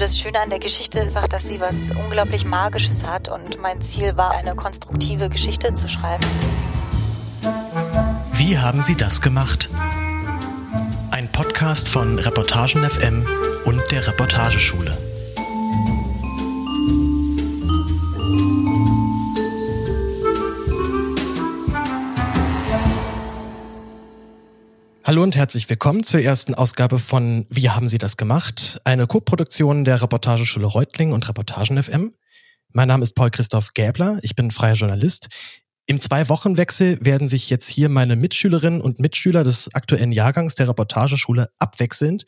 Das Schöne an der Geschichte ist auch, dass sie was unglaublich Magisches hat und mein Ziel war, eine konstruktive Geschichte zu schreiben. Wie haben Sie das gemacht? Ein Podcast von Reportagen FM und der Reportageschule. Hallo und herzlich willkommen zur ersten Ausgabe von Wie haben Sie das gemacht? Eine Co-Produktion der Reportageschule Reutling und Reportagen FM. Mein Name ist Paul Christoph Gäbler, ich bin freier Journalist. Im Zwei-Wochen-Wechsel werden sich jetzt hier meine Mitschülerinnen und Mitschüler des aktuellen Jahrgangs der Reportageschule abwechselnd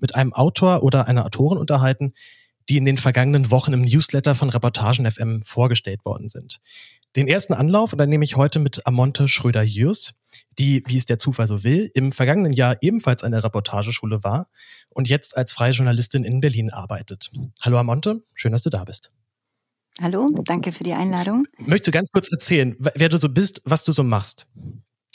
mit einem Autor oder einer Autorin unterhalten, die in den vergangenen Wochen im Newsletter von Reportagen FM vorgestellt worden sind. Den ersten Anlauf, und dann nehme ich heute mit Amonte Schröder-Jürs, die, wie es der Zufall so will, im vergangenen Jahr ebenfalls an der Reportageschule war und jetzt als freie Journalistin in Berlin arbeitet. Hallo Amonte, schön, dass du da bist. Hallo, danke für die Einladung. Möchtest du ganz kurz erzählen, wer du so bist, was du so machst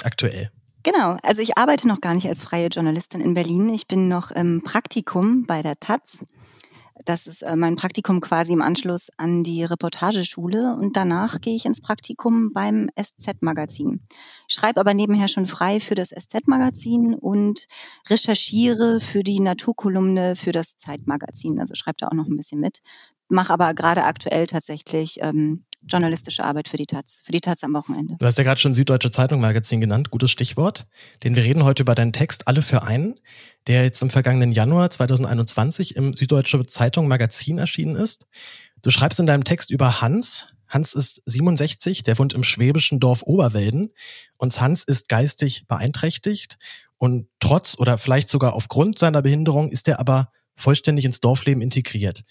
aktuell? Genau, also ich arbeite noch gar nicht als freie Journalistin in Berlin. Ich bin noch im Praktikum bei der Taz das ist äh, mein Praktikum quasi im Anschluss an die Reportageschule und danach gehe ich ins Praktikum beim SZ-Magazin. Ich schreibe aber nebenher schon frei für das SZ-Magazin und recherchiere für die Naturkolumne für das Zeitmagazin. Also schreibe da auch noch ein bisschen mit. Mache aber gerade aktuell tatsächlich ähm, journalistische Arbeit für die Taz, für die Taz am Wochenende. Du hast ja gerade schon Süddeutsche Zeitung Magazin genannt, gutes Stichwort. Denn wir reden heute über deinen Text Alle für einen, der jetzt im vergangenen Januar 2021 im Süddeutsche Zeitung Magazin erschienen ist. Du schreibst in deinem Text über Hans. Hans ist 67, der wohnt im schwäbischen Dorf Oberwelden und Hans ist geistig beeinträchtigt und trotz oder vielleicht sogar aufgrund seiner Behinderung ist er aber vollständig ins Dorfleben integriert.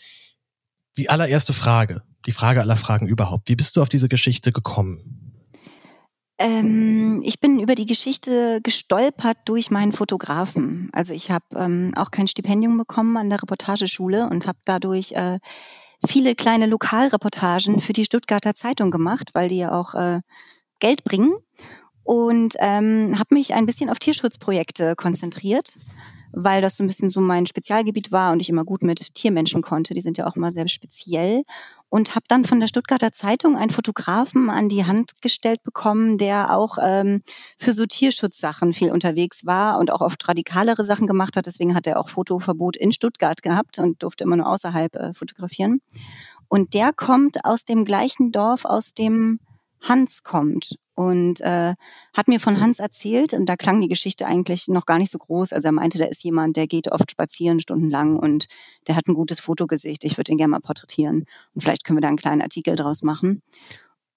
Die allererste Frage, die Frage aller Fragen überhaupt. Wie bist du auf diese Geschichte gekommen? Ähm, ich bin über die Geschichte gestolpert durch meinen Fotografen. Also ich habe ähm, auch kein Stipendium bekommen an der Reportageschule und habe dadurch äh, viele kleine Lokalreportagen für die Stuttgarter Zeitung gemacht, weil die ja auch äh, Geld bringen. Und ähm, habe mich ein bisschen auf Tierschutzprojekte konzentriert weil das so ein bisschen so mein Spezialgebiet war und ich immer gut mit Tiermenschen konnte. Die sind ja auch immer sehr speziell. Und habe dann von der Stuttgarter Zeitung einen Fotografen an die Hand gestellt bekommen, der auch ähm, für so Tierschutzsachen viel unterwegs war und auch oft radikalere Sachen gemacht hat. Deswegen hat er auch Fotoverbot in Stuttgart gehabt und durfte immer nur außerhalb äh, fotografieren. Und der kommt aus dem gleichen Dorf, aus dem Hans kommt und äh, hat mir von Hans erzählt und da klang die Geschichte eigentlich noch gar nicht so groß. Also er meinte, da ist jemand, der geht oft spazieren stundenlang und der hat ein gutes Fotogesicht. Ich würde ihn gerne mal porträtieren und vielleicht können wir da einen kleinen Artikel draus machen.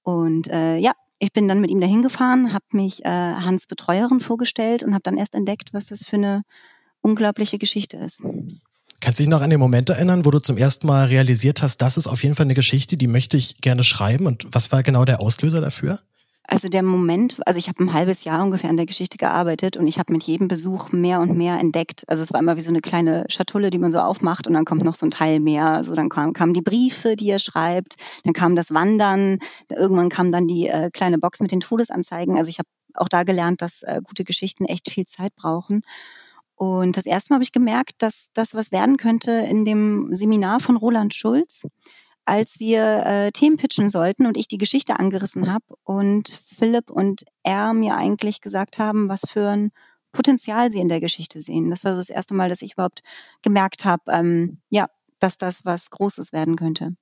Und äh, ja, ich bin dann mit ihm dahin gefahren, habe mich äh, Hans Betreuerin vorgestellt und habe dann erst entdeckt, was das für eine unglaubliche Geschichte ist. Kannst du dich noch an den Moment erinnern, wo du zum ersten Mal realisiert hast, das ist auf jeden Fall eine Geschichte, die möchte ich gerne schreiben? Und was war genau der Auslöser dafür? Also der Moment, also ich habe ein halbes Jahr ungefähr an der Geschichte gearbeitet und ich habe mit jedem Besuch mehr und mehr entdeckt. Also es war immer wie so eine kleine Schatulle, die man so aufmacht und dann kommt noch so ein Teil mehr. Also dann kam, kamen die Briefe, die er schreibt, dann kam das Wandern, irgendwann kam dann die äh, kleine Box mit den Todesanzeigen. Also ich habe auch da gelernt, dass äh, gute Geschichten echt viel Zeit brauchen. Und das erste Mal habe ich gemerkt, dass das was werden könnte in dem Seminar von Roland Schulz als wir äh, Themen pitchen sollten und ich die Geschichte angerissen habe und Philipp und er mir eigentlich gesagt haben, was für ein Potenzial sie in der Geschichte sehen. Das war so das erste Mal, dass ich überhaupt gemerkt habe, ähm, ja, dass das was Großes werden könnte.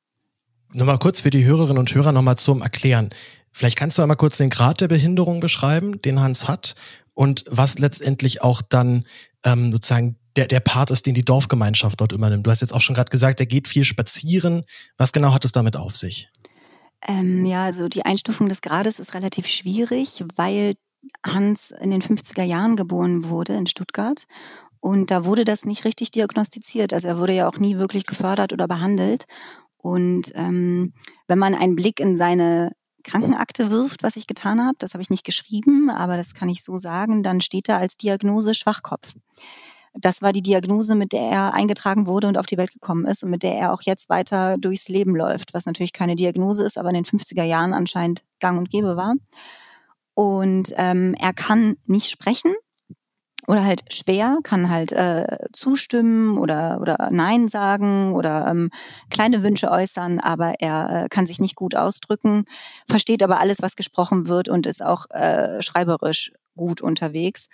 Nochmal kurz für die Hörerinnen und Hörer nochmal zum Erklären. Vielleicht kannst du einmal kurz den Grad der Behinderung beschreiben, den Hans hat und was letztendlich auch dann ähm, sozusagen der, der Part ist, den die Dorfgemeinschaft dort übernimmt. Du hast jetzt auch schon gerade gesagt, er geht viel spazieren. Was genau hat es damit auf sich? Ähm, ja, also die Einstufung des Grades ist relativ schwierig, weil Hans in den 50er Jahren geboren wurde in Stuttgart. Und da wurde das nicht richtig diagnostiziert. Also er wurde ja auch nie wirklich gefördert oder behandelt. Und ähm, wenn man einen Blick in seine Krankenakte wirft, was ich getan habe, das habe ich nicht geschrieben, aber das kann ich so sagen, dann steht da als Diagnose Schwachkopf. Das war die Diagnose, mit der er eingetragen wurde und auf die Welt gekommen ist und mit der er auch jetzt weiter durchs Leben läuft, was natürlich keine Diagnose ist, aber in den 50er Jahren anscheinend gang und gäbe war. Und ähm, er kann nicht sprechen oder halt schwer, kann halt äh, zustimmen oder, oder Nein sagen oder ähm, kleine Wünsche äußern, aber er äh, kann sich nicht gut ausdrücken, versteht aber alles, was gesprochen wird und ist auch äh, schreiberisch gut unterwegs.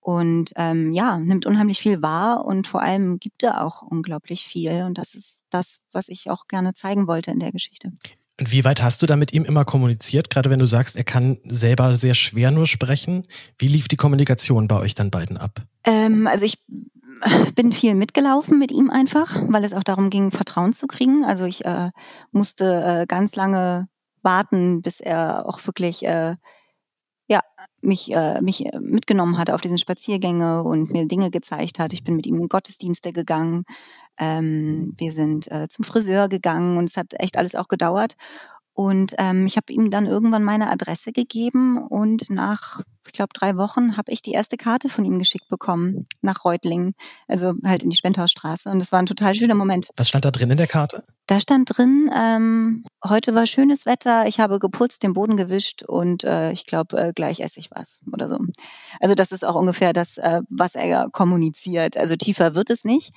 Und ähm, ja, nimmt unheimlich viel wahr und vor allem gibt er auch unglaublich viel. Und das ist das, was ich auch gerne zeigen wollte in der Geschichte. Und wie weit hast du da mit ihm immer kommuniziert? Gerade wenn du sagst, er kann selber sehr schwer nur sprechen. Wie lief die Kommunikation bei euch dann beiden ab? Ähm, also ich bin viel mitgelaufen mit ihm einfach, weil es auch darum ging, Vertrauen zu kriegen. Also ich äh, musste äh, ganz lange warten, bis er auch wirklich äh, ja, mich, äh, mich mitgenommen hat auf diesen Spaziergänge und mir Dinge gezeigt hat. Ich bin mit ihm in Gottesdienste gegangen. Ähm, wir sind äh, zum Friseur gegangen und es hat echt alles auch gedauert. Und ähm, ich habe ihm dann irgendwann meine Adresse gegeben und nach, ich glaube, drei Wochen habe ich die erste Karte von ihm geschickt bekommen nach Reutlingen, also halt in die Spendhausstraße. Und das war ein total schöner Moment. Was stand da drin in der Karte? Da stand drin, ähm, heute war schönes Wetter, ich habe geputzt, den Boden gewischt und äh, ich glaube, äh, gleich esse ich was oder so. Also das ist auch ungefähr das, äh, was er kommuniziert. Also tiefer wird es nicht.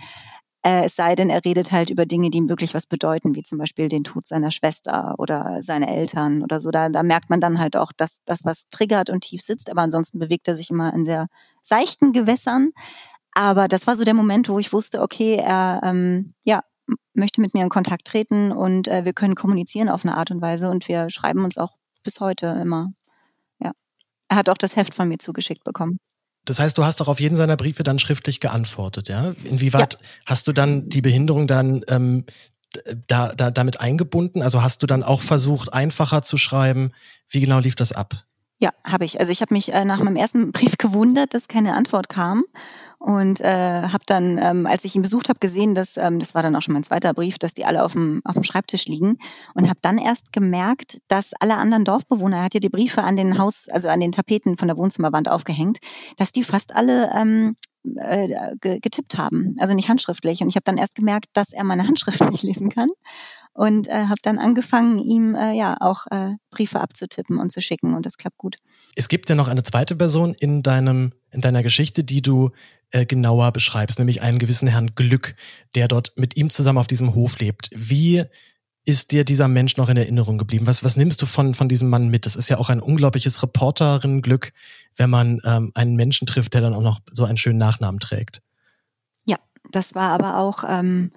Äh, es sei denn, er redet halt über Dinge, die ihm wirklich was bedeuten, wie zum Beispiel den Tod seiner Schwester oder seine Eltern oder so. Da, da merkt man dann halt auch, dass das was triggert und tief sitzt. Aber ansonsten bewegt er sich immer in sehr seichten Gewässern. Aber das war so der Moment, wo ich wusste, okay, er ähm, ja, möchte mit mir in Kontakt treten und äh, wir können kommunizieren auf eine Art und Weise und wir schreiben uns auch bis heute immer. Ja. Er hat auch das Heft von mir zugeschickt bekommen. Das heißt, du hast doch auf jeden seiner Briefe dann schriftlich geantwortet, ja? Inwieweit ja. hast du dann die Behinderung dann ähm, da, da, damit eingebunden? Also hast du dann auch versucht, einfacher zu schreiben? Wie genau lief das ab? Ja, habe ich. Also ich habe mich äh, nach meinem ersten Brief gewundert, dass keine Antwort kam und äh, habe dann, ähm, als ich ihn besucht habe, gesehen, dass ähm, das war dann auch schon mein zweiter Brief, dass die alle auf dem auf dem Schreibtisch liegen und habe dann erst gemerkt, dass alle anderen Dorfbewohner, er hat ja die Briefe an den Haus, also an den Tapeten von der Wohnzimmerwand aufgehängt, dass die fast alle ähm, äh, getippt haben, also nicht handschriftlich. Und ich habe dann erst gemerkt, dass er meine Handschrift nicht lesen kann und äh, habe dann angefangen, ihm äh, ja auch äh, Briefe abzutippen und zu schicken und das klappt gut. Es gibt ja noch eine zweite Person in deinem in deiner Geschichte, die du äh, genauer beschreibst, nämlich einen gewissen Herrn Glück, der dort mit ihm zusammen auf diesem Hof lebt. Wie ist dir dieser Mensch noch in Erinnerung geblieben? Was, was nimmst du von, von diesem Mann mit? Das ist ja auch ein unglaubliches Reporterin-Glück, wenn man ähm, einen Menschen trifft, der dann auch noch so einen schönen Nachnamen trägt. Ja, das war aber auch ähm,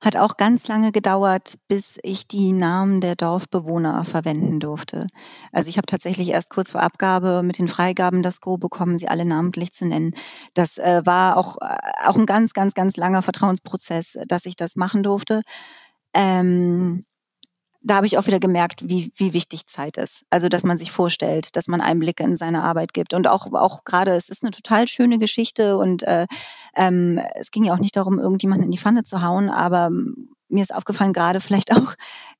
hat auch ganz lange gedauert, bis ich die Namen der Dorfbewohner verwenden durfte. Also ich habe tatsächlich erst kurz vor Abgabe mit den Freigaben das Go bekommen, sie alle namentlich zu nennen. Das äh, war auch, äh, auch ein ganz, ganz, ganz langer Vertrauensprozess, dass ich das machen durfte. Ähm, da habe ich auch wieder gemerkt, wie, wie wichtig Zeit ist. Also, dass man sich vorstellt, dass man Einblicke in seine Arbeit gibt. Und auch, auch gerade, es ist eine total schöne Geschichte und äh, ähm, es ging ja auch nicht darum, irgendjemanden in die Pfanne zu hauen, aber mir ist aufgefallen, gerade vielleicht auch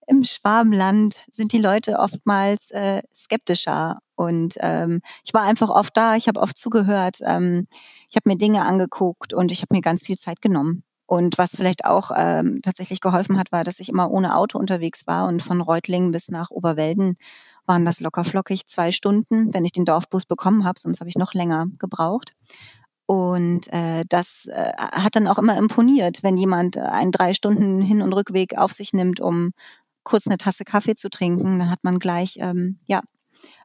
im Schwabenland sind die Leute oftmals äh, skeptischer. Und ähm, ich war einfach oft da, ich habe oft zugehört, ähm, ich habe mir Dinge angeguckt und ich habe mir ganz viel Zeit genommen. Und was vielleicht auch ähm, tatsächlich geholfen hat, war, dass ich immer ohne Auto unterwegs war und von Reutlingen bis nach Oberwelden waren das lockerflockig zwei Stunden, wenn ich den Dorfbus bekommen habe, sonst habe ich noch länger gebraucht. Und äh, das äh, hat dann auch immer imponiert, wenn jemand einen drei Stunden Hin- und Rückweg auf sich nimmt, um kurz eine Tasse Kaffee zu trinken. Dann hat man gleich, ähm, ja,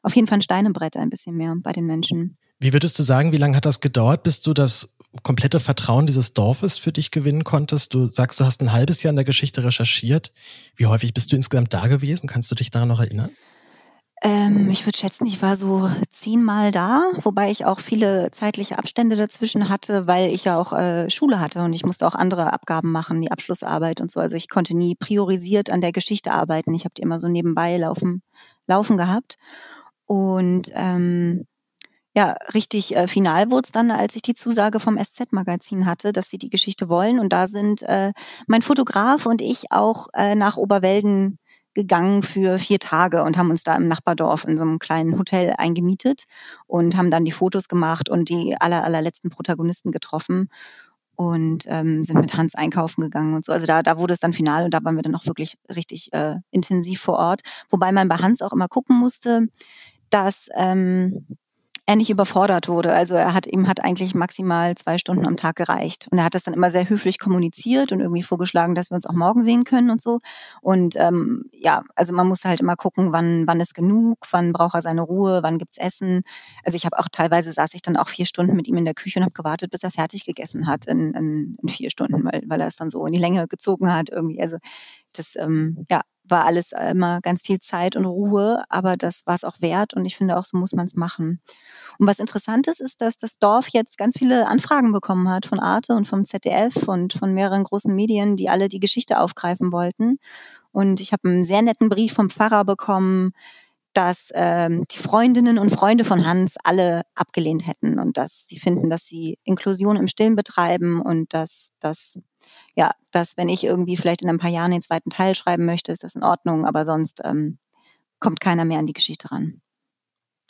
auf jeden Fall ein Steinebrett ein bisschen mehr bei den Menschen. Wie würdest du sagen, wie lange hat das gedauert, bis du das komplette Vertrauen dieses Dorfes für dich gewinnen konntest? Du sagst, du hast ein halbes Jahr in der Geschichte recherchiert. Wie häufig bist du insgesamt da gewesen? Kannst du dich daran noch erinnern? Ähm, ich würde schätzen, ich war so zehnmal da, wobei ich auch viele zeitliche Abstände dazwischen hatte, weil ich ja auch äh, Schule hatte und ich musste auch andere Abgaben machen, die Abschlussarbeit und so. Also ich konnte nie priorisiert an der Geschichte arbeiten. Ich habe die immer so nebenbei laufen, laufen gehabt. Und ähm, ja, richtig äh, final wurde es dann, als ich die Zusage vom SZ-Magazin hatte, dass sie die Geschichte wollen. Und da sind äh, mein Fotograf und ich auch äh, nach Oberwelden gegangen für vier Tage und haben uns da im Nachbardorf in so einem kleinen Hotel eingemietet und haben dann die Fotos gemacht und die aller, allerletzten Protagonisten getroffen und ähm, sind mit Hans einkaufen gegangen und so. Also da, da wurde es dann final und da waren wir dann auch wirklich richtig äh, intensiv vor Ort. Wobei man bei Hans auch immer gucken musste, dass ähm, er nicht überfordert wurde. Also er hat ihm hat eigentlich maximal zwei Stunden am Tag gereicht. Und er hat das dann immer sehr höflich kommuniziert und irgendwie vorgeschlagen, dass wir uns auch morgen sehen können und so. Und ähm, ja, also man muss halt immer gucken, wann wann ist genug, wann braucht er seine Ruhe, wann gibt's Essen. Also ich habe auch teilweise saß ich dann auch vier Stunden mit ihm in der Küche und habe gewartet, bis er fertig gegessen hat in, in, in vier Stunden, weil, weil er es dann so in die Länge gezogen hat irgendwie. Also das ähm, ja, war alles immer ganz viel Zeit und Ruhe, aber das war es auch wert und ich finde auch, so muss man es machen. Und was interessant ist, ist, dass das Dorf jetzt ganz viele Anfragen bekommen hat von Arte und vom ZDF und von mehreren großen Medien, die alle die Geschichte aufgreifen wollten. Und ich habe einen sehr netten Brief vom Pfarrer bekommen, dass ähm, die Freundinnen und Freunde von Hans alle abgelehnt hätten und dass sie finden, dass sie Inklusion im Stillen betreiben und dass das ja, dass wenn ich irgendwie vielleicht in ein paar Jahren den zweiten Teil schreiben möchte, ist das in Ordnung, aber sonst ähm, kommt keiner mehr an die Geschichte ran.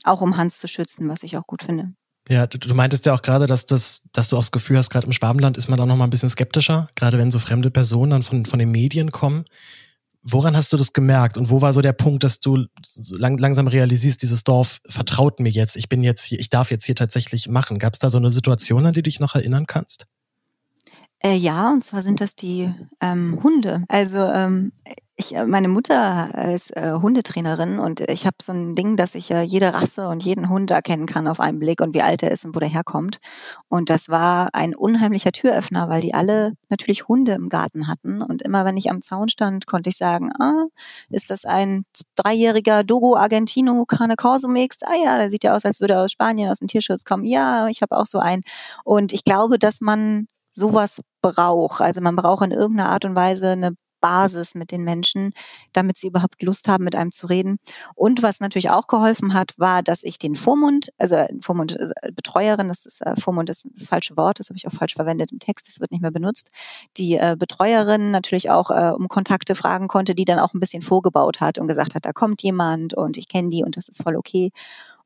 Auch um Hans zu schützen, was ich auch gut finde. Ja, du, du meintest ja auch gerade, dass das, dass du auch das Gefühl hast, gerade im Schwabenland ist man da noch mal ein bisschen skeptischer, gerade wenn so fremde Personen dann von, von den Medien kommen. Woran hast du das gemerkt und wo war so der Punkt, dass du lang, langsam realisierst, dieses Dorf vertraut mir jetzt, ich bin jetzt hier, ich darf jetzt hier tatsächlich machen? Gab es da so eine Situation, an die du dich noch erinnern kannst? Äh, ja, und zwar sind das die ähm, Hunde. Also ähm, ich, äh, meine Mutter ist äh, Hundetrainerin und ich habe so ein Ding, dass ich äh, jede Rasse und jeden Hund erkennen kann auf einen Blick und wie alt er ist und wo der herkommt. Und das war ein unheimlicher Türöffner, weil die alle natürlich Hunde im Garten hatten. Und immer wenn ich am Zaun stand, konnte ich sagen, ah, ist das ein dreijähriger Dogo Argentino Cane Corso Mix? Ah ja, der sieht ja aus, als würde er aus Spanien aus dem Tierschutz kommen. Ja, ich habe auch so einen. Und ich glaube, dass man sowas braucht. Also man braucht in irgendeiner Art und Weise eine Basis mit den Menschen, damit sie überhaupt Lust haben, mit einem zu reden. Und was natürlich auch geholfen hat, war, dass ich den Vormund, also äh, Vormund äh, Betreuerin, das ist äh, Vormund ist das falsche Wort, das habe ich auch falsch verwendet im Text, das wird nicht mehr benutzt, die Betreuerin natürlich auch um Kontakte fragen konnte, die dann auch ein bisschen vorgebaut hat und gesagt hat, da kommt jemand und ich kenne die und das ist voll okay.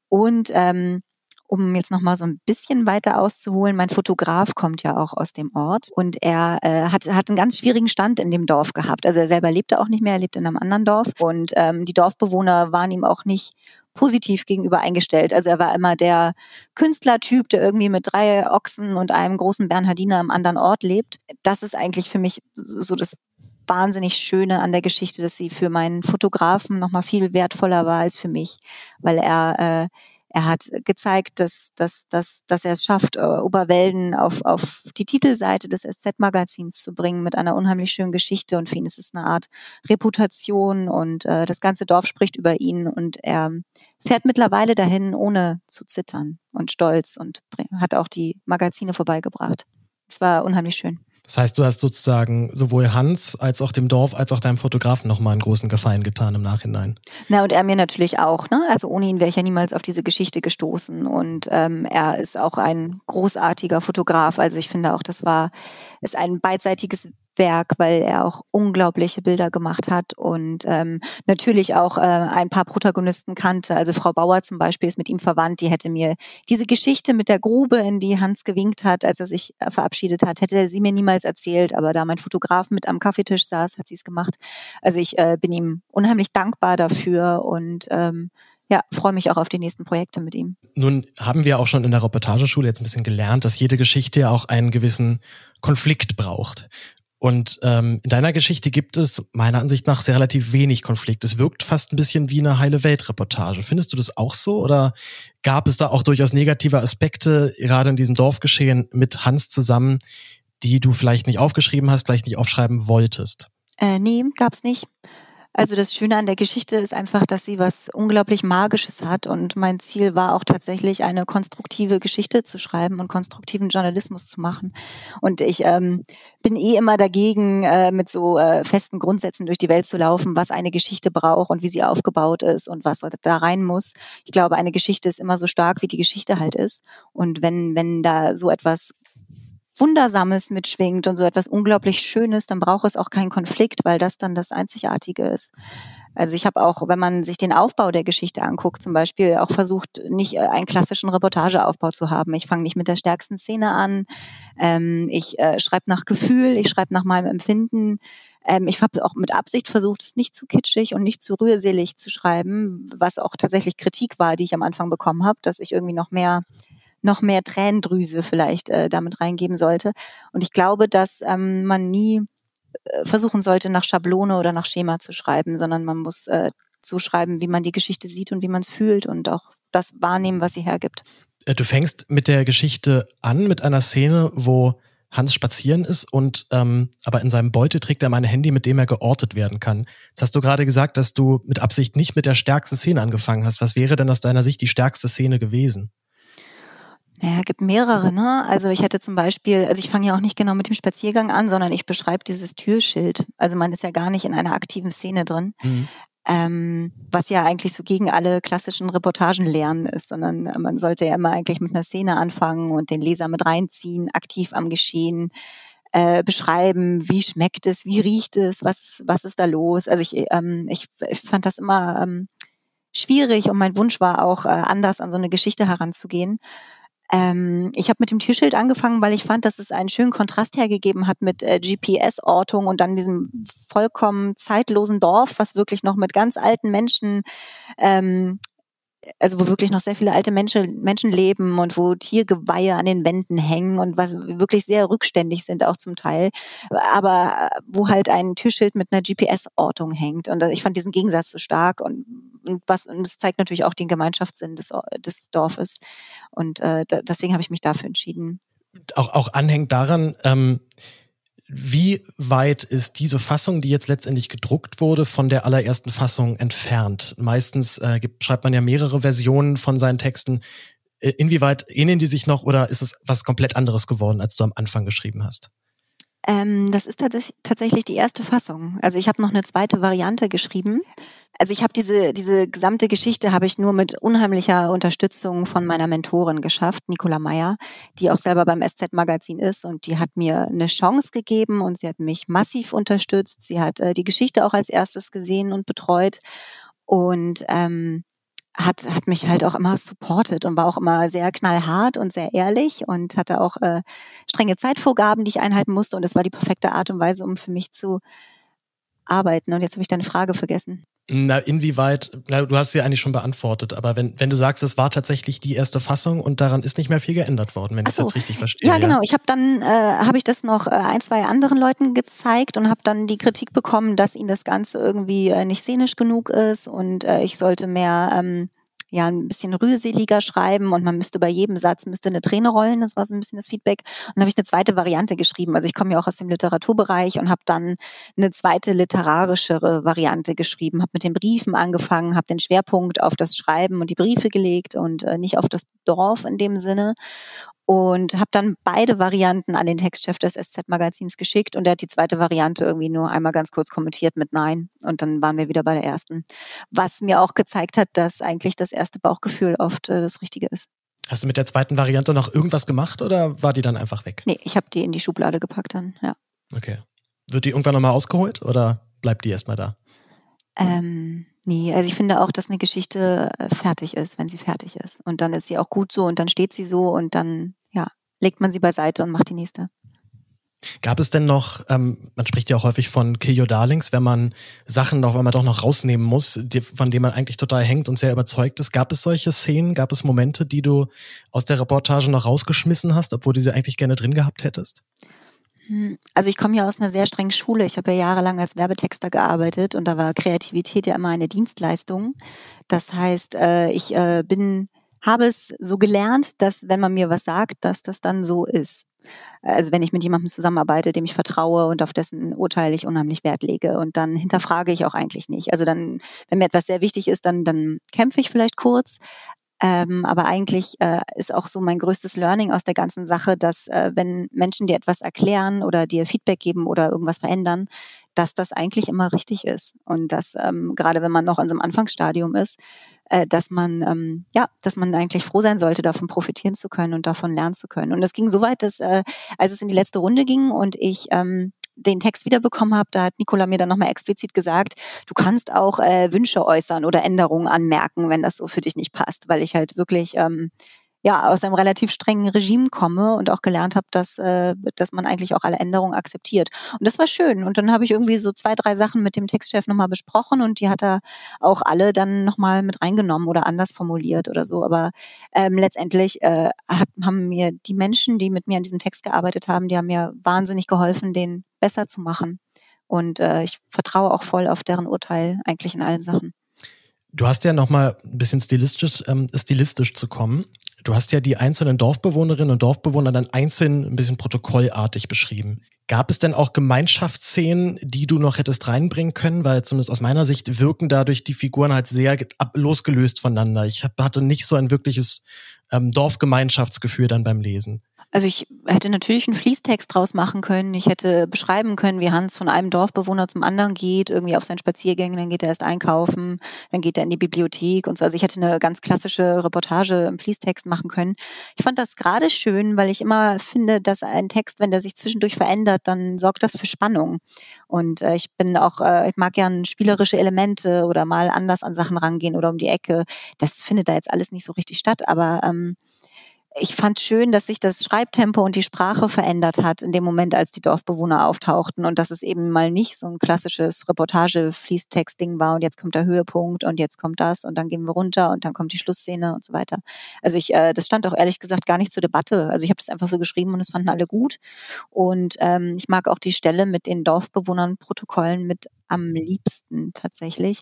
Und ähm, um jetzt noch mal so ein bisschen weiter auszuholen, mein Fotograf kommt ja auch aus dem Ort und er äh, hat, hat einen ganz schwierigen Stand in dem Dorf gehabt. Also er selber lebte auch nicht mehr, er lebte in einem anderen Dorf und ähm, die Dorfbewohner waren ihm auch nicht positiv gegenüber eingestellt. Also er war immer der Künstlertyp, der irgendwie mit drei Ochsen und einem großen Bernhardiner am anderen Ort lebt. Das ist eigentlich für mich so das wahnsinnig Schöne an der Geschichte, dass sie für meinen Fotografen noch mal viel wertvoller war als für mich, weil er äh, er hat gezeigt, dass, dass, dass, dass er es schafft, äh, Oberwelden auf, auf die Titelseite des SZ-Magazins zu bringen mit einer unheimlich schönen Geschichte. Und für ihn ist es eine Art Reputation und äh, das ganze Dorf spricht über ihn und er fährt mittlerweile dahin, ohne zu zittern und stolz und hat auch die Magazine vorbeigebracht. Es war unheimlich schön. Das heißt, du hast sozusagen sowohl Hans als auch dem Dorf als auch deinem Fotografen nochmal einen großen Gefallen getan im Nachhinein. Na, und er mir natürlich auch. Ne? Also ohne ihn wäre ich ja niemals auf diese Geschichte gestoßen. Und ähm, er ist auch ein großartiger Fotograf. Also ich finde auch, das war ist ein beidseitiges Werk, weil er auch unglaubliche Bilder gemacht hat und ähm, natürlich auch äh, ein paar Protagonisten kannte. Also Frau Bauer zum Beispiel ist mit ihm verwandt. Die hätte mir diese Geschichte mit der Grube, in die Hans gewinkt hat, als er sich äh, verabschiedet hat, hätte sie mir niemals erzählt. Aber da mein Fotograf mit am Kaffeetisch saß, hat sie es gemacht. Also ich äh, bin ihm unheimlich dankbar dafür und ähm, ja, freue mich auch auf die nächsten Projekte mit ihm. Nun haben wir auch schon in der Reportageschule jetzt ein bisschen gelernt, dass jede Geschichte ja auch einen gewissen Konflikt braucht. Und ähm, in deiner Geschichte gibt es meiner Ansicht nach sehr relativ wenig Konflikt. Es wirkt fast ein bisschen wie eine heile Welt-Reportage. Findest du das auch so? Oder gab es da auch durchaus negative Aspekte, gerade in diesem Dorfgeschehen mit Hans zusammen, die du vielleicht nicht aufgeschrieben hast, vielleicht nicht aufschreiben wolltest? Äh, nee, gab's nicht. Also das Schöne an der Geschichte ist einfach, dass sie was unglaublich Magisches hat. Und mein Ziel war auch tatsächlich, eine konstruktive Geschichte zu schreiben und konstruktiven Journalismus zu machen. Und ich ähm, bin eh immer dagegen, äh, mit so äh, festen Grundsätzen durch die Welt zu laufen, was eine Geschichte braucht und wie sie aufgebaut ist und was da rein muss. Ich glaube, eine Geschichte ist immer so stark, wie die Geschichte halt ist. Und wenn, wenn da so etwas Wundersames mitschwingt und so etwas unglaublich Schönes, dann braucht es auch keinen Konflikt, weil das dann das Einzigartige ist. Also ich habe auch, wenn man sich den Aufbau der Geschichte anguckt, zum Beispiel auch versucht, nicht äh, einen klassischen Reportageaufbau zu haben. Ich fange nicht mit der stärksten Szene an. Ähm, ich äh, schreibe nach Gefühl, ich schreibe nach meinem Empfinden. Ähm, ich habe auch mit Absicht versucht, es nicht zu kitschig und nicht zu rührselig zu schreiben, was auch tatsächlich Kritik war, die ich am Anfang bekommen habe, dass ich irgendwie noch mehr noch mehr Tränendrüse vielleicht äh, damit reingeben sollte. Und ich glaube, dass ähm, man nie äh, versuchen sollte, nach Schablone oder nach Schema zu schreiben, sondern man muss äh, so wie man die Geschichte sieht und wie man es fühlt und auch das wahrnehmen, was sie hergibt. Äh, du fängst mit der Geschichte an, mit einer Szene, wo Hans spazieren ist und ähm, aber in seinem Beutel trägt er mein Handy, mit dem er geortet werden kann. Jetzt hast du gerade gesagt, dass du mit Absicht nicht mit der stärksten Szene angefangen hast. Was wäre denn aus deiner Sicht die stärkste Szene gewesen? Naja, gibt mehrere, ne? Also ich hätte zum Beispiel, also ich fange ja auch nicht genau mit dem Spaziergang an, sondern ich beschreibe dieses Türschild. Also man ist ja gar nicht in einer aktiven Szene drin. Mhm ähm, was ja eigentlich so gegen alle klassischen Reportagenlernen ist, sondern man sollte ja immer eigentlich mit einer Szene anfangen und den Leser mit reinziehen, aktiv am Geschehen äh, beschreiben, wie schmeckt es, wie riecht es, was, was ist da los. Also ich, ähm, ich, ich fand das immer ähm, schwierig und mein Wunsch war auch, äh, anders an so eine Geschichte heranzugehen. Ähm, ich habe mit dem Türschild angefangen, weil ich fand, dass es einen schönen Kontrast hergegeben hat mit äh, GPS-Ortung und dann diesem vollkommen zeitlosen Dorf, was wirklich noch mit ganz alten Menschen ähm, also wo wirklich noch sehr viele alte Menschen, Menschen leben und wo Tiergeweihe an den Wänden hängen und was wirklich sehr rückständig sind auch zum Teil, aber wo halt ein Türschild mit einer GPS-Ortung hängt und ich fand diesen Gegensatz so stark und, und was und das zeigt natürlich auch den Gemeinschaftssinn des, des Dorfes und äh, deswegen habe ich mich dafür entschieden. Auch, auch anhängt daran, ähm, wie weit ist diese Fassung, die jetzt letztendlich gedruckt wurde, von der allerersten Fassung entfernt? Meistens äh, gibt, schreibt man ja mehrere Versionen von seinen Texten. Äh, inwieweit ähneln die sich noch oder ist es was komplett anderes geworden, als du am Anfang geschrieben hast? Ähm, das ist tatsächlich die erste Fassung. Also ich habe noch eine zweite Variante geschrieben. Also ich habe diese diese gesamte Geschichte habe ich nur mit unheimlicher Unterstützung von meiner Mentorin geschafft, Nicola Meyer, die auch selber beim SZ Magazin ist und die hat mir eine Chance gegeben und sie hat mich massiv unterstützt. Sie hat äh, die Geschichte auch als erstes gesehen und betreut und ähm, hat, hat mich halt auch immer supportet und war auch immer sehr knallhart und sehr ehrlich und hatte auch äh, strenge Zeitvorgaben, die ich einhalten musste. Und es war die perfekte Art und Weise, um für mich zu arbeiten. Und jetzt habe ich deine Frage vergessen. Na, inwieweit, na, du hast sie eigentlich schon beantwortet, aber wenn, wenn du sagst, es war tatsächlich die erste Fassung und daran ist nicht mehr viel geändert worden, wenn ich es jetzt richtig verstehe. Ja, ja. genau. Ich habe dann, äh, habe ich das noch äh, ein, zwei anderen Leuten gezeigt und habe dann die Kritik bekommen, dass ihnen das Ganze irgendwie äh, nicht szenisch genug ist und äh, ich sollte mehr ähm, ja ein bisschen rührseliger schreiben und man müsste bei jedem Satz müsste eine Träne rollen. Das war so ein bisschen das Feedback. Und dann habe ich eine zweite Variante geschrieben. Also ich komme ja auch aus dem Literaturbereich und habe dann eine zweite literarischere Variante geschrieben. Habe mit den Briefen angefangen, habe den Schwerpunkt auf das Schreiben und die Briefe gelegt und äh, nicht auf das Dorf in dem Sinne und habe dann beide Varianten an den Textchef des SZ-Magazins geschickt und er hat die zweite Variante irgendwie nur einmal ganz kurz kommentiert mit Nein und dann waren wir wieder bei der ersten. Was mir auch gezeigt hat, dass eigentlich das erste Bauchgefühl oft äh, das Richtige ist. Hast du mit der zweiten Variante noch irgendwas gemacht oder war die dann einfach weg? Nee, ich habe die in die Schublade gepackt dann, ja. Okay. Wird die irgendwann nochmal ausgeholt oder bleibt die erstmal da? Ähm, nee, also ich finde auch, dass eine Geschichte äh, fertig ist, wenn sie fertig ist. Und dann ist sie auch gut so und dann steht sie so und dann legt man sie beiseite und macht die nächste. Gab es denn noch, ähm, man spricht ja auch häufig von Kill Your Darlings, wenn man Sachen noch, wenn man doch noch rausnehmen muss, die, von denen man eigentlich total hängt und sehr überzeugt ist. Gab es solche Szenen, gab es Momente, die du aus der Reportage noch rausgeschmissen hast, obwohl du sie eigentlich gerne drin gehabt hättest? Hm, also ich komme ja aus einer sehr strengen Schule. Ich habe ja jahrelang als Werbetexter gearbeitet und da war Kreativität ja immer eine Dienstleistung. Das heißt, äh, ich äh, bin habe es so gelernt, dass wenn man mir was sagt, dass das dann so ist. Also wenn ich mit jemandem zusammenarbeite, dem ich vertraue und auf dessen Urteil ich unheimlich Wert lege und dann hinterfrage ich auch eigentlich nicht. Also dann, wenn mir etwas sehr wichtig ist, dann, dann kämpfe ich vielleicht kurz. Ähm, aber eigentlich äh, ist auch so mein größtes Learning aus der ganzen Sache, dass äh, wenn Menschen dir etwas erklären oder dir Feedback geben oder irgendwas verändern, dass das eigentlich immer richtig ist. Und dass ähm, gerade wenn man noch in so einem Anfangsstadium ist, äh, dass man ähm, ja, dass man eigentlich froh sein sollte, davon profitieren zu können und davon lernen zu können. Und es ging so weit, dass äh, als es in die letzte Runde ging und ich ähm, den Text wiederbekommen habe, da hat Nicola mir dann nochmal explizit gesagt, du kannst auch äh, Wünsche äußern oder Änderungen anmerken, wenn das so für dich nicht passt, weil ich halt wirklich ähm, ja aus einem relativ strengen Regime komme und auch gelernt habe, dass, äh, dass man eigentlich auch alle Änderungen akzeptiert. Und das war schön. Und dann habe ich irgendwie so zwei, drei Sachen mit dem Textchef nochmal besprochen und die hat er auch alle dann nochmal mit reingenommen oder anders formuliert oder so. Aber ähm, letztendlich äh, hat, haben mir die Menschen, die mit mir an diesem Text gearbeitet haben, die haben mir wahnsinnig geholfen, den besser zu machen. Und äh, ich vertraue auch voll auf deren Urteil eigentlich in allen Sachen. Du hast ja noch mal ein bisschen stilistisch, ähm, stilistisch zu kommen. Du hast ja die einzelnen Dorfbewohnerinnen und Dorfbewohner dann einzeln ein bisschen protokollartig beschrieben. Gab es denn auch Gemeinschaftsszenen, die du noch hättest reinbringen können? Weil zumindest aus meiner Sicht wirken dadurch die Figuren halt sehr losgelöst voneinander. Ich hatte nicht so ein wirkliches ähm, Dorfgemeinschaftsgefühl dann beim Lesen. Also ich hätte natürlich einen Fließtext draus machen können. Ich hätte beschreiben können, wie Hans von einem Dorfbewohner zum anderen geht, irgendwie auf seinen Spaziergängen, dann geht er erst einkaufen, dann geht er in die Bibliothek und so. Also ich hätte eine ganz klassische Reportage im Fließtext machen können. Ich fand das gerade schön, weil ich immer finde, dass ein Text, wenn der sich zwischendurch verändert, dann sorgt das für Spannung. Und äh, ich bin auch, äh, ich mag gern spielerische Elemente oder mal anders an Sachen rangehen oder um die Ecke. Das findet da jetzt alles nicht so richtig statt, aber ähm, ich fand schön, dass sich das Schreibtempo und die Sprache verändert hat in dem Moment, als die Dorfbewohner auftauchten und dass es eben mal nicht so ein klassisches Reportage-Fließtext-Ding war und jetzt kommt der Höhepunkt und jetzt kommt das und dann gehen wir runter und dann kommt die Schlussszene und so weiter. Also ich, äh, das stand auch ehrlich gesagt gar nicht zur Debatte. Also ich habe das einfach so geschrieben und es fanden alle gut und ähm, ich mag auch die Stelle mit den Dorfbewohnern Protokollen mit am liebsten tatsächlich.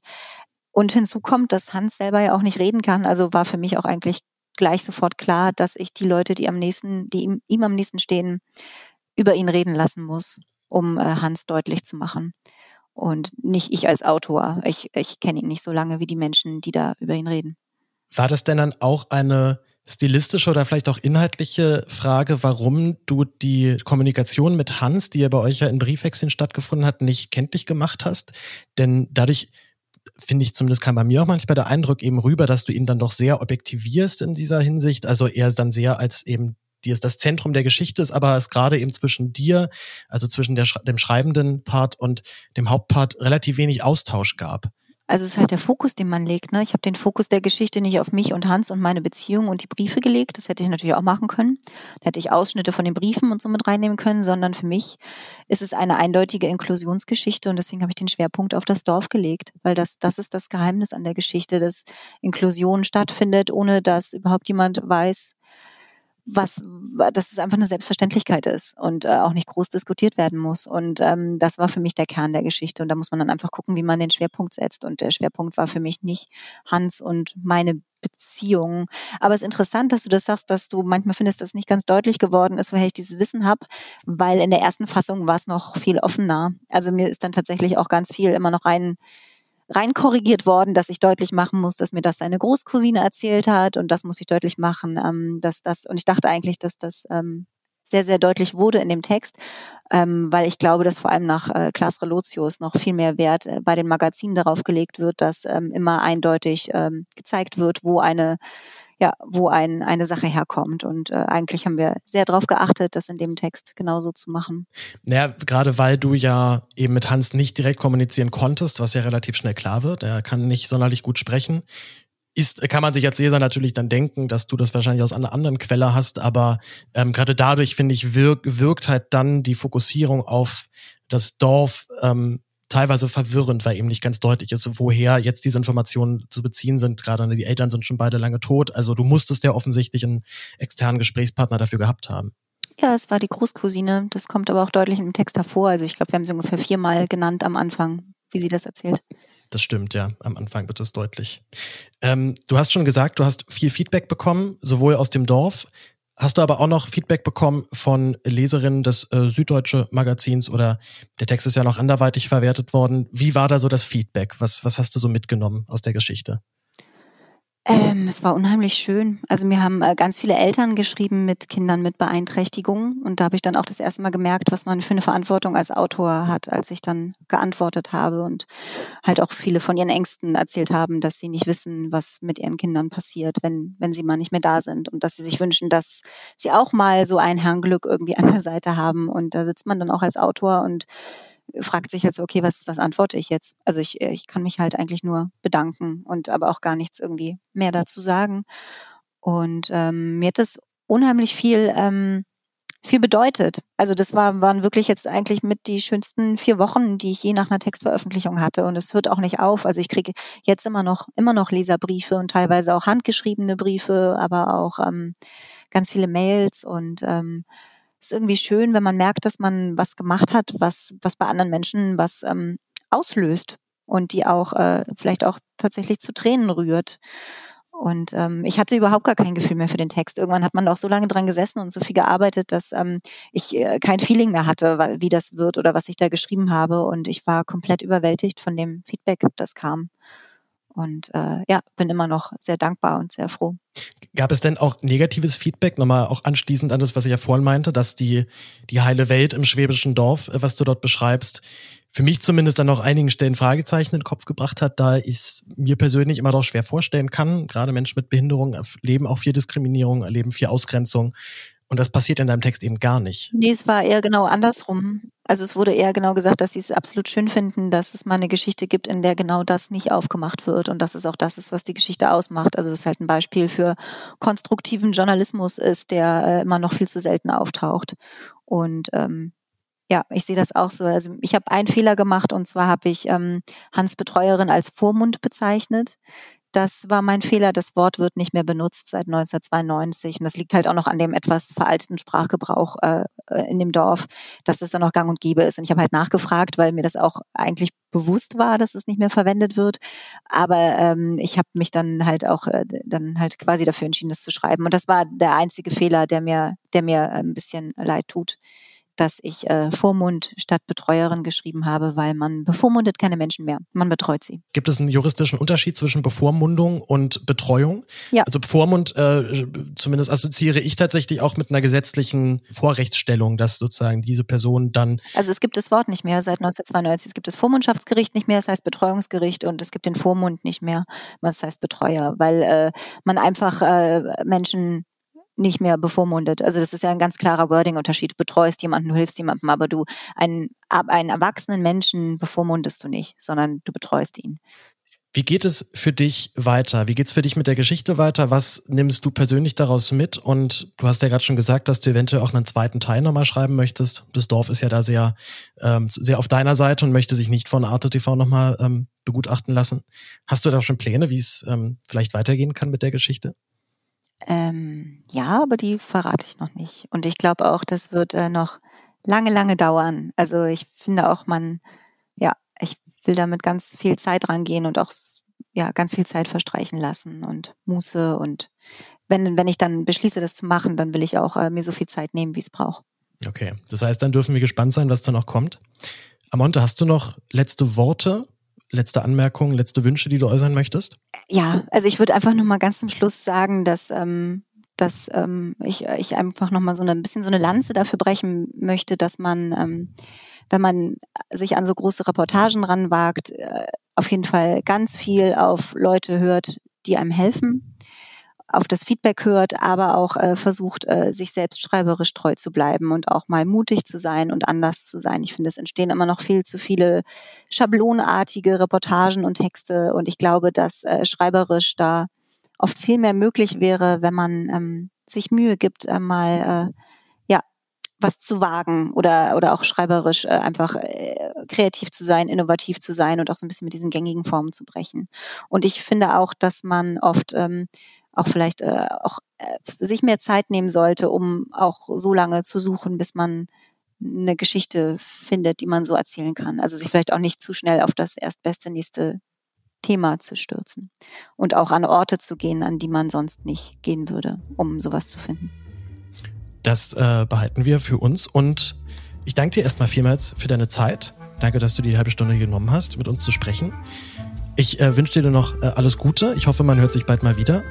Und hinzu kommt, dass Hans selber ja auch nicht reden kann. Also war für mich auch eigentlich gleich sofort klar, dass ich die Leute, die am nächsten, die ihm, ihm am nächsten stehen, über ihn reden lassen muss, um äh, Hans deutlich zu machen. Und nicht ich als Autor. Ich, ich kenne ihn nicht so lange wie die Menschen, die da über ihn reden. War das denn dann auch eine stilistische oder vielleicht auch inhaltliche Frage, warum du die Kommunikation mit Hans, die ja bei euch ja in Briefwechseln stattgefunden hat, nicht kenntlich gemacht hast? Denn dadurch finde ich zumindest kam bei mir auch manchmal der Eindruck eben rüber, dass du ihn dann doch sehr objektivierst in dieser Hinsicht. Also er dann sehr als eben die ist das Zentrum der Geschichte ist, aber es gerade eben zwischen dir, also zwischen der, dem schreibenden Part und dem Hauptpart relativ wenig Austausch gab. Also es ist halt der Fokus, den man legt. Ne? Ich habe den Fokus der Geschichte nicht auf mich und Hans und meine Beziehung und die Briefe gelegt. Das hätte ich natürlich auch machen können. Da hätte ich Ausschnitte von den Briefen und so mit reinnehmen können, sondern für mich ist es eine eindeutige Inklusionsgeschichte und deswegen habe ich den Schwerpunkt auf das Dorf gelegt, weil das, das ist das Geheimnis an der Geschichte, dass Inklusion stattfindet, ohne dass überhaupt jemand weiß, was, dass es einfach eine Selbstverständlichkeit ist und äh, auch nicht groß diskutiert werden muss. Und ähm, das war für mich der Kern der Geschichte. Und da muss man dann einfach gucken, wie man den Schwerpunkt setzt. Und der Schwerpunkt war für mich nicht Hans und meine Beziehung. Aber es ist interessant, dass du das sagst, dass du manchmal findest, dass nicht ganz deutlich geworden ist, woher ich dieses Wissen habe, weil in der ersten Fassung war es noch viel offener. Also mir ist dann tatsächlich auch ganz viel immer noch rein rein korrigiert worden, dass ich deutlich machen muss, dass mir das seine Großcousine erzählt hat und das muss ich deutlich machen, ähm, dass das und ich dachte eigentlich, dass das ähm, sehr, sehr deutlich wurde in dem Text, ähm, weil ich glaube, dass vor allem nach äh, Klaas Relotius noch viel mehr Wert äh, bei den Magazinen darauf gelegt wird, dass ähm, immer eindeutig ähm, gezeigt wird, wo eine ja, wo ein, eine Sache herkommt. Und äh, eigentlich haben wir sehr darauf geachtet, das in dem Text genauso zu machen. Naja, gerade weil du ja eben mit Hans nicht direkt kommunizieren konntest, was ja relativ schnell klar wird. Er kann nicht sonderlich gut sprechen. Ist, kann man sich als Leser natürlich dann denken, dass du das wahrscheinlich aus einer anderen Quelle hast, aber ähm, gerade dadurch, finde ich, wirk, wirkt halt dann die Fokussierung auf das Dorf ähm, teilweise verwirrend, weil eben nicht ganz deutlich ist, woher jetzt diese Informationen zu beziehen sind. Gerade die Eltern sind schon beide lange tot. Also du musstest ja offensichtlich einen externen Gesprächspartner dafür gehabt haben. Ja, es war die Großcousine. Das kommt aber auch deutlich im Text hervor. Also ich glaube, wir haben sie ungefähr viermal genannt am Anfang, wie sie das erzählt. Das stimmt, ja. Am Anfang wird es deutlich. Ähm, du hast schon gesagt, du hast viel Feedback bekommen, sowohl aus dem Dorf Hast du aber auch noch Feedback bekommen von Leserinnen des äh, Süddeutsche Magazins oder der Text ist ja noch anderweitig verwertet worden. Wie war da so das Feedback? Was, was hast du so mitgenommen aus der Geschichte? Ähm, es war unheimlich schön. Also mir haben äh, ganz viele Eltern geschrieben mit Kindern mit Beeinträchtigungen. Und da habe ich dann auch das erste Mal gemerkt, was man für eine Verantwortung als Autor hat, als ich dann geantwortet habe und halt auch viele von ihren Ängsten erzählt haben, dass sie nicht wissen, was mit ihren Kindern passiert, wenn wenn sie mal nicht mehr da sind. Und dass sie sich wünschen, dass sie auch mal so ein Herrn Glück irgendwie an der Seite haben. Und da sitzt man dann auch als Autor und fragt sich jetzt, okay, was, was antworte ich jetzt? Also ich, ich kann mich halt eigentlich nur bedanken und aber auch gar nichts irgendwie mehr dazu sagen. Und ähm, mir hat das unheimlich viel, ähm, viel bedeutet. Also das war, waren wirklich jetzt eigentlich mit die schönsten vier Wochen, die ich je nach einer Textveröffentlichung hatte. Und es hört auch nicht auf. Also ich kriege jetzt immer noch, immer noch Leserbriefe und teilweise auch handgeschriebene Briefe, aber auch ähm, ganz viele Mails und ähm, ist irgendwie schön, wenn man merkt, dass man was gemacht hat, was, was bei anderen Menschen was ähm, auslöst und die auch äh, vielleicht auch tatsächlich zu Tränen rührt. Und ähm, ich hatte überhaupt gar kein Gefühl mehr für den Text. Irgendwann hat man auch so lange dran gesessen und so viel gearbeitet, dass ähm, ich äh, kein Feeling mehr hatte, wie das wird oder was ich da geschrieben habe. Und ich war komplett überwältigt von dem Feedback, das kam. Und äh, ja, bin immer noch sehr dankbar und sehr froh. Gab es denn auch negatives Feedback, nochmal auch anschließend an das, was ich ja vorhin meinte, dass die, die heile Welt im schwäbischen Dorf, äh, was du dort beschreibst, für mich zumindest dann auch einigen Stellen Fragezeichen in den Kopf gebracht hat, da ich es mir persönlich immer doch schwer vorstellen kann. Gerade Menschen mit Behinderung erleben auch viel Diskriminierung, erleben viel Ausgrenzung. Und das passiert in deinem Text eben gar nicht. Nee, es war eher genau andersrum. Also es wurde eher genau gesagt, dass sie es absolut schön finden, dass es mal eine Geschichte gibt, in der genau das nicht aufgemacht wird und dass es auch das ist, was die Geschichte ausmacht. Also es ist halt ein Beispiel für konstruktiven Journalismus ist, der äh, immer noch viel zu selten auftaucht. Und ähm, ja, ich sehe das auch so. Also ich habe einen Fehler gemacht und zwar habe ich ähm, Hans Betreuerin als Vormund bezeichnet das war mein Fehler. Das Wort wird nicht mehr benutzt seit 1992. Und das liegt halt auch noch an dem etwas veralteten Sprachgebrauch äh, äh, in dem Dorf, dass es dann noch gang und gäbe ist. Und ich habe halt nachgefragt, weil mir das auch eigentlich bewusst war, dass es nicht mehr verwendet wird. Aber ähm, ich habe mich dann halt auch äh, dann halt quasi dafür entschieden, das zu schreiben. Und das war der einzige Fehler, der mir, der mir ein bisschen leid tut dass ich äh, Vormund statt Betreuerin geschrieben habe, weil man bevormundet keine Menschen mehr, man betreut sie. Gibt es einen juristischen Unterschied zwischen Bevormundung und Betreuung? Ja. Also Bevormund, äh, zumindest assoziiere ich tatsächlich auch mit einer gesetzlichen Vorrechtsstellung, dass sozusagen diese Person dann. Also es gibt das Wort nicht mehr seit 1992. Es gibt das Vormundschaftsgericht nicht mehr, es heißt Betreuungsgericht und es gibt den Vormund nicht mehr, was heißt Betreuer, weil äh, man einfach äh, Menschen nicht mehr bevormundet. Also das ist ja ein ganz klarer Wording-Unterschied. Du betreust jemanden, du hilfst jemandem, aber du einen, einen erwachsenen Menschen bevormundest du nicht, sondern du betreust ihn. Wie geht es für dich weiter? Wie geht es für dich mit der Geschichte weiter? Was nimmst du persönlich daraus mit? Und du hast ja gerade schon gesagt, dass du eventuell auch einen zweiten Teil nochmal schreiben möchtest. Das Dorf ist ja da sehr, ähm, sehr auf deiner Seite und möchte sich nicht von Arte TV nochmal ähm, begutachten lassen. Hast du da schon Pläne, wie es ähm, vielleicht weitergehen kann mit der Geschichte? Ähm, ja, aber die verrate ich noch nicht. Und ich glaube auch, das wird äh, noch lange, lange dauern. Also ich finde auch, man, ja, ich will damit ganz viel Zeit rangehen und auch ja, ganz viel Zeit verstreichen lassen und Muße. Und wenn, wenn ich dann beschließe, das zu machen, dann will ich auch äh, mir so viel Zeit nehmen, wie es braucht. Okay, das heißt, dann dürfen wir gespannt sein, was da noch kommt. Amonte, hast du noch letzte Worte letzte Anmerkungen, letzte Wünsche, die du äußern möchtest? Ja, also ich würde einfach noch mal ganz zum Schluss sagen, dass ähm, dass ähm, ich, ich einfach noch mal so ein bisschen so eine Lanze dafür brechen möchte, dass man, ähm, wenn man sich an so große Reportagen ranwagt, äh, auf jeden Fall ganz viel auf Leute hört, die einem helfen auf das Feedback hört, aber auch äh, versucht, äh, sich selbst schreiberisch treu zu bleiben und auch mal mutig zu sein und anders zu sein. Ich finde, es entstehen immer noch viel zu viele schablonartige Reportagen und Texte und ich glaube, dass äh, schreiberisch da oft viel mehr möglich wäre, wenn man ähm, sich Mühe gibt, äh, mal äh, ja was zu wagen oder oder auch schreiberisch äh, einfach äh, kreativ zu sein, innovativ zu sein und auch so ein bisschen mit diesen gängigen Formen zu brechen. Und ich finde auch, dass man oft ähm, auch vielleicht äh, auch äh, sich mehr Zeit nehmen sollte, um auch so lange zu suchen, bis man eine Geschichte findet, die man so erzählen kann. Also sich vielleicht auch nicht zu schnell auf das erstbeste nächste Thema zu stürzen und auch an Orte zu gehen, an die man sonst nicht gehen würde, um sowas zu finden. Das äh, behalten wir für uns und ich danke dir erstmal vielmals für deine Zeit. Danke, dass du die halbe Stunde genommen hast, mit uns zu sprechen. Ich äh, wünsche dir noch äh, alles Gute. Ich hoffe, man hört sich bald mal wieder.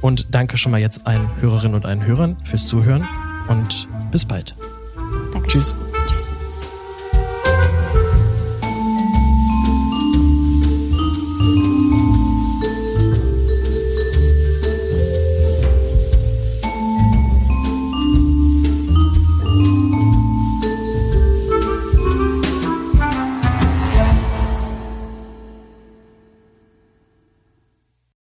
Und danke schon mal jetzt allen Hörerinnen und allen Hörern fürs Zuhören und bis bald. Danke. Tschüss.